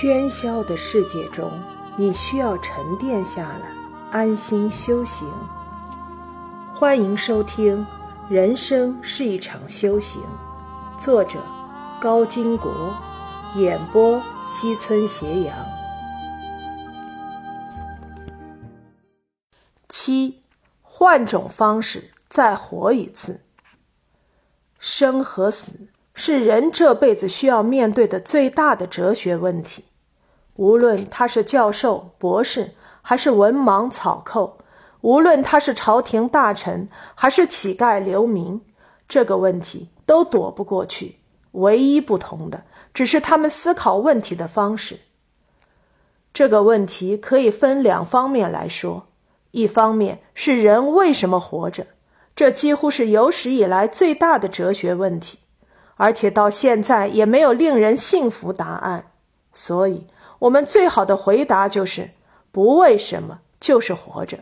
喧嚣的世界中，你需要沉淀下来，安心修行。欢迎收听《人生是一场修行》，作者高金国，演播西村斜阳。七，换种方式再活一次。生和死。是人这辈子需要面对的最大的哲学问题。无论他是教授、博士，还是文盲草寇；无论他是朝廷大臣，还是乞丐流民，这个问题都躲不过去。唯一不同的，只是他们思考问题的方式。这个问题可以分两方面来说：一方面是人为什么活着，这几乎是有史以来最大的哲学问题。而且到现在也没有令人信服答案，所以我们最好的回答就是不为什么，就是活着。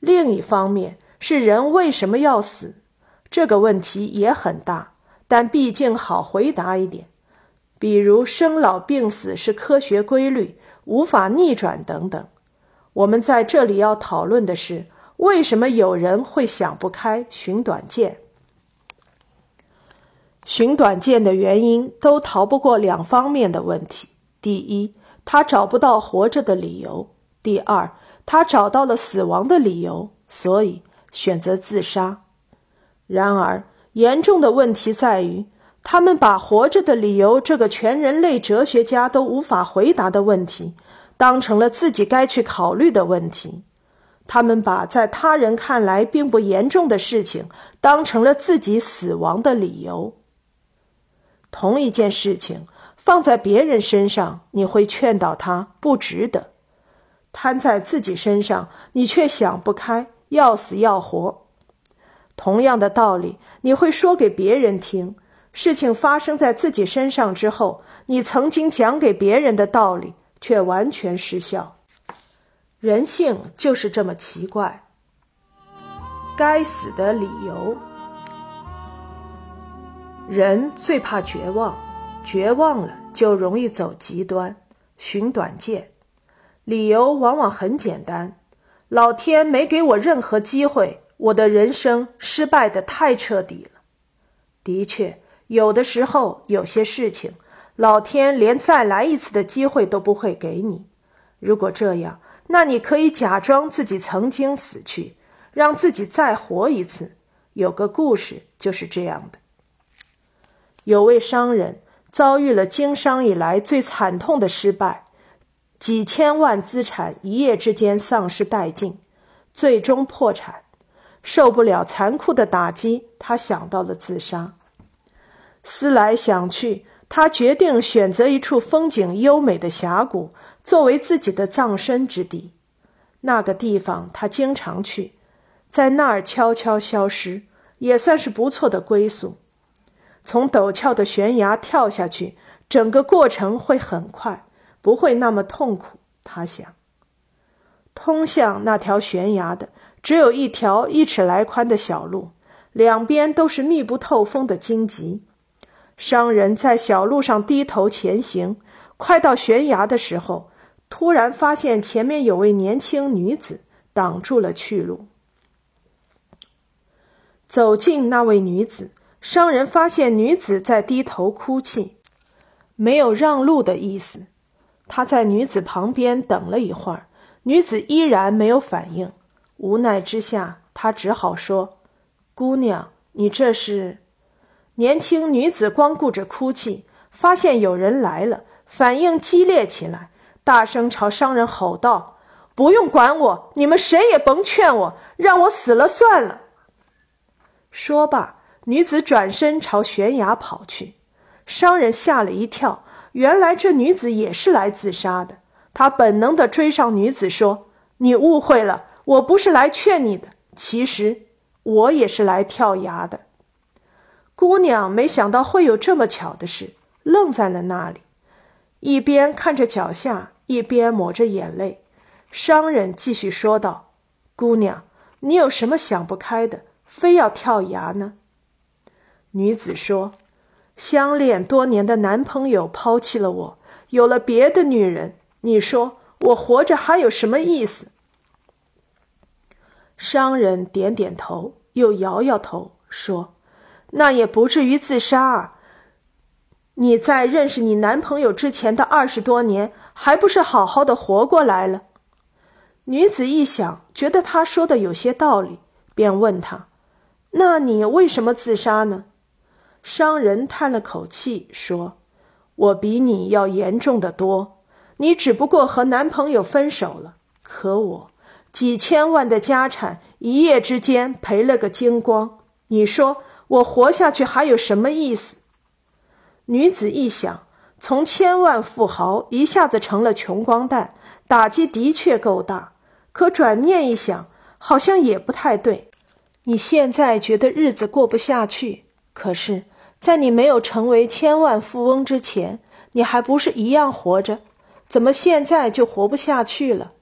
另一方面是人为什么要死，这个问题也很大，但毕竟好回答一点。比如生老病死是科学规律，无法逆转等等。我们在这里要讨论的是，为什么有人会想不开，寻短见。寻短见的原因都逃不过两方面的问题：第一，他找不到活着的理由；第二，他找到了死亡的理由，所以选择自杀。然而，严重的问题在于，他们把活着的理由这个全人类哲学家都无法回答的问题，当成了自己该去考虑的问题；他们把在他人看来并不严重的事情，当成了自己死亡的理由。同一件事情放在别人身上，你会劝导他不值得；摊在自己身上，你却想不开，要死要活。同样的道理，你会说给别人听。事情发生在自己身上之后，你曾经讲给别人的道理却完全失效。人性就是这么奇怪。该死的理由。人最怕绝望，绝望了就容易走极端，寻短见。理由往往很简单：老天没给我任何机会，我的人生失败的太彻底了。的确，有的时候有些事情，老天连再来一次的机会都不会给你。如果这样，那你可以假装自己曾经死去，让自己再活一次。有个故事就是这样的。有位商人遭遇了经商以来最惨痛的失败，几千万资产一夜之间丧失殆尽，最终破产。受不了残酷的打击，他想到了自杀。思来想去，他决定选择一处风景优美的峡谷作为自己的葬身之地。那个地方他经常去，在那儿悄悄消失，也算是不错的归宿。从陡峭的悬崖跳下去，整个过程会很快，不会那么痛苦。他想，通向那条悬崖的只有一条一尺来宽的小路，两边都是密不透风的荆棘。商人在小路上低头前行，快到悬崖的时候，突然发现前面有位年轻女子挡住了去路。走近那位女子。商人发现女子在低头哭泣，没有让路的意思。他在女子旁边等了一会儿，女子依然没有反应。无奈之下，他只好说：“姑娘，你这是？”年轻女子光顾着哭泣，发现有人来了，反应激烈起来，大声朝商人吼道：“不用管我，你们谁也甭劝我，让我死了算了。”说罢。女子转身朝悬崖跑去，商人吓了一跳。原来这女子也是来自杀的。他本能地追上女子，说：“你误会了，我不是来劝你的。其实我也是来跳崖的。”姑娘没想到会有这么巧的事，愣在了那里，一边看着脚下，一边抹着眼泪。商人继续说道：“姑娘，你有什么想不开的，非要跳崖呢？”女子说：“相恋多年的男朋友抛弃了我，有了别的女人，你说我活着还有什么意思？商人点点头，又摇摇头，说：“那也不至于自杀啊。你在认识你男朋友之前的二十多年，还不是好好的活过来了？”女子一想，觉得他说的有些道理，便问他：“那你为什么自杀呢？”商人叹了口气，说：“我比你要严重的多。你只不过和男朋友分手了，可我……”几千万的家产一夜之间赔了个精光，你说我活下去还有什么意思？女子一想，从千万富豪一下子成了穷光蛋，打击的确够大。可转念一想，好像也不太对。你现在觉得日子过不下去，可是，在你没有成为千万富翁之前，你还不是一样活着？怎么现在就活不下去了？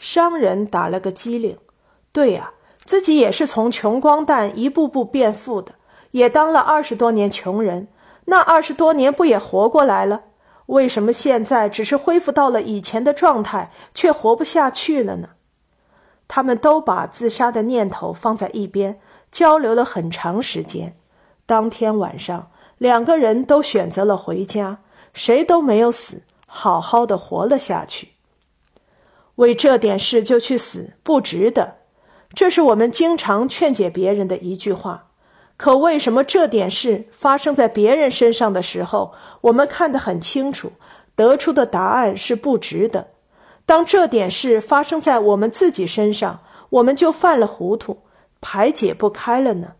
商人打了个机灵，对呀，自己也是从穷光蛋一步步变富的，也当了二十多年穷人，那二十多年不也活过来了？为什么现在只是恢复到了以前的状态，却活不下去了呢？他们都把自杀的念头放在一边，交流了很长时间。当天晚上，两个人都选择了回家，谁都没有死，好好的活了下去。为这点事就去死，不值得。这是我们经常劝解别人的一句话。可为什么这点事发生在别人身上的时候，我们看得很清楚，得出的答案是不值得；当这点事发生在我们自己身上，我们就犯了糊涂，排解不开了呢？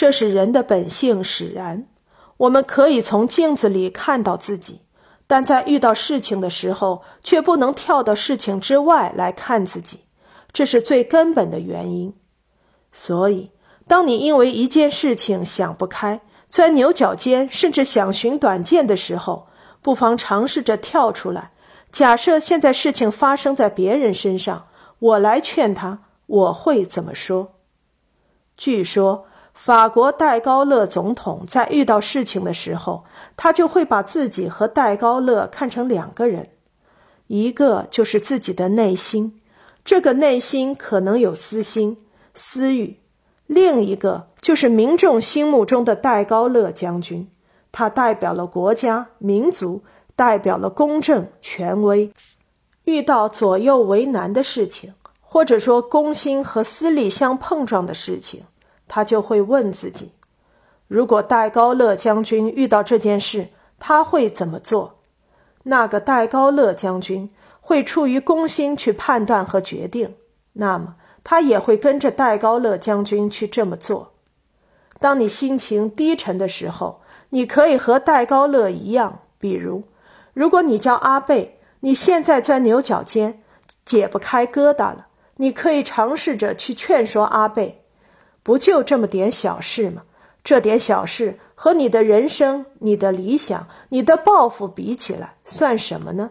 这是人的本性使然。我们可以从镜子里看到自己。但在遇到事情的时候，却不能跳到事情之外来看自己，这是最根本的原因。所以，当你因为一件事情想不开、钻牛角尖，甚至想寻短见的时候，不妨尝试着跳出来。假设现在事情发生在别人身上，我来劝他，我会怎么说？据说。法国戴高乐总统在遇到事情的时候，他就会把自己和戴高乐看成两个人，一个就是自己的内心，这个内心可能有私心、私欲；另一个就是民众心目中的戴高乐将军，他代表了国家、民族，代表了公正、权威。遇到左右为难的事情，或者说公心和私利相碰撞的事情。他就会问自己：如果戴高乐将军遇到这件事，他会怎么做？那个戴高乐将军会出于公心去判断和决定，那么他也会跟着戴高乐将军去这么做。当你心情低沉的时候，你可以和戴高乐一样，比如，如果你叫阿贝，你现在钻牛角尖，解不开疙瘩了，你可以尝试着去劝说阿贝。不就这么点小事吗？这点小事和你的人生、你的理想、你的抱负比起来，算什么呢？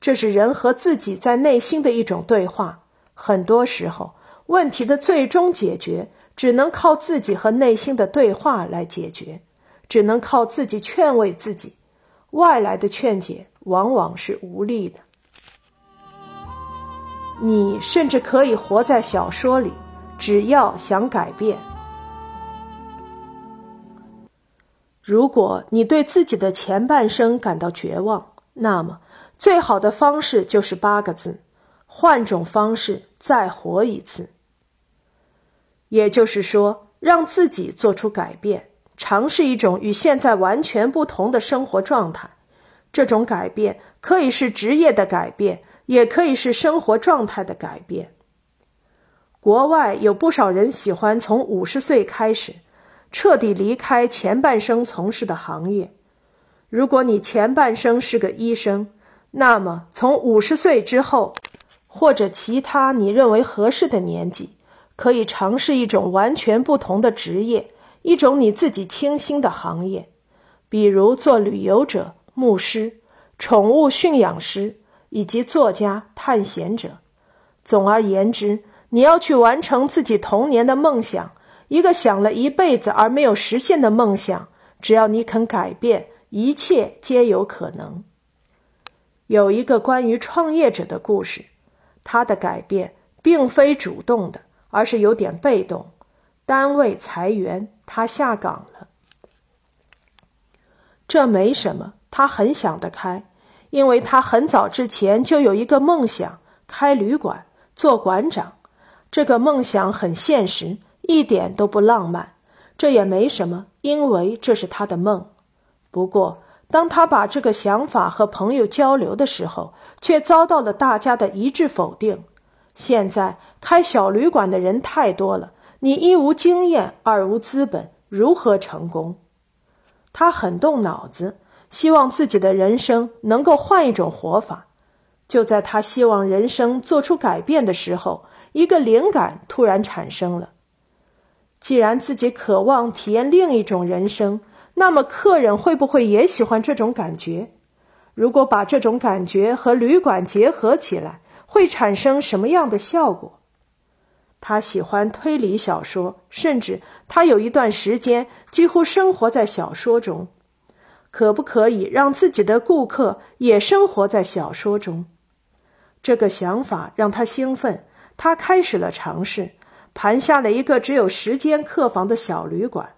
这是人和自己在内心的一种对话。很多时候，问题的最终解决只能靠自己和内心的对话来解决，只能靠自己劝慰自己。外来的劝解往往是无力的。你甚至可以活在小说里。只要想改变，如果你对自己的前半生感到绝望，那么最好的方式就是八个字：换种方式再活一次。也就是说，让自己做出改变，尝试一种与现在完全不同的生活状态。这种改变可以是职业的改变，也可以是生活状态的改变。国外有不少人喜欢从五十岁开始，彻底离开前半生从事的行业。如果你前半生是个医生，那么从五十岁之后，或者其他你认为合适的年纪，可以尝试一种完全不同的职业，一种你自己倾心的行业，比如做旅游者、牧师、宠物驯养师以及作家、探险者。总而言之。你要去完成自己童年的梦想，一个想了一辈子而没有实现的梦想。只要你肯改变，一切皆有可能。有一个关于创业者的故事，他的改变并非主动的，而是有点被动。单位裁员，他下岗了。这没什么，他很想得开，因为他很早之前就有一个梦想：开旅馆，做馆长。这个梦想很现实，一点都不浪漫。这也没什么，因为这是他的梦。不过，当他把这个想法和朋友交流的时候，却遭到了大家的一致否定。现在开小旅馆的人太多了，你一无经验，二无资本，如何成功？他很动脑子，希望自己的人生能够换一种活法。就在他希望人生做出改变的时候，一个灵感突然产生了。既然自己渴望体验另一种人生，那么客人会不会也喜欢这种感觉？如果把这种感觉和旅馆结合起来，会产生什么样的效果？他喜欢推理小说，甚至他有一段时间几乎生活在小说中。可不可以让自己的顾客也生活在小说中？这个想法让他兴奋。他开始了尝试，盘下了一个只有十间客房的小旅馆，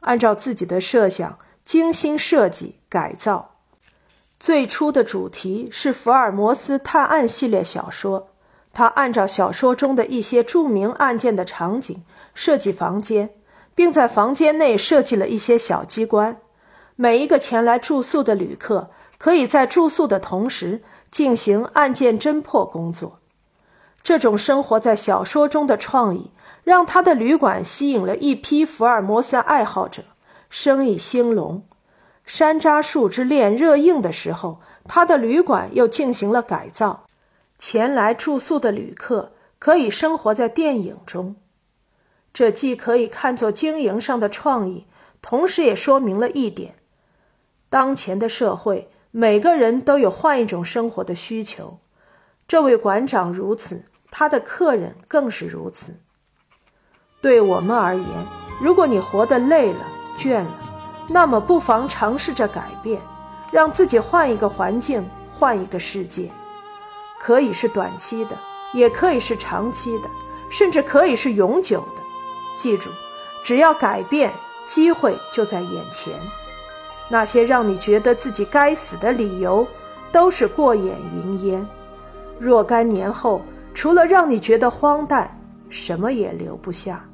按照自己的设想精心设计改造。最初的主题是福尔摩斯探案系列小说，他按照小说中的一些著名案件的场景设计房间，并在房间内设计了一些小机关。每一个前来住宿的旅客可以在住宿的同时进行案件侦破工作。这种生活在小说中的创意，让他的旅馆吸引了一批福尔摩斯爱好者，生意兴隆。《山楂树之恋》热映的时候，他的旅馆又进行了改造，前来住宿的旅客可以生活在电影中。这既可以看作经营上的创意，同时也说明了一点：当前的社会，每个人都有换一种生活的需求。这位馆长如此。他的客人更是如此。对我们而言，如果你活得累了、倦了，那么不妨尝试着改变，让自己换一个环境、换一个世界。可以是短期的，也可以是长期的，甚至可以是永久的。记住，只要改变，机会就在眼前。那些让你觉得自己该死的理由，都是过眼云烟。若干年后。除了让你觉得荒诞，什么也留不下。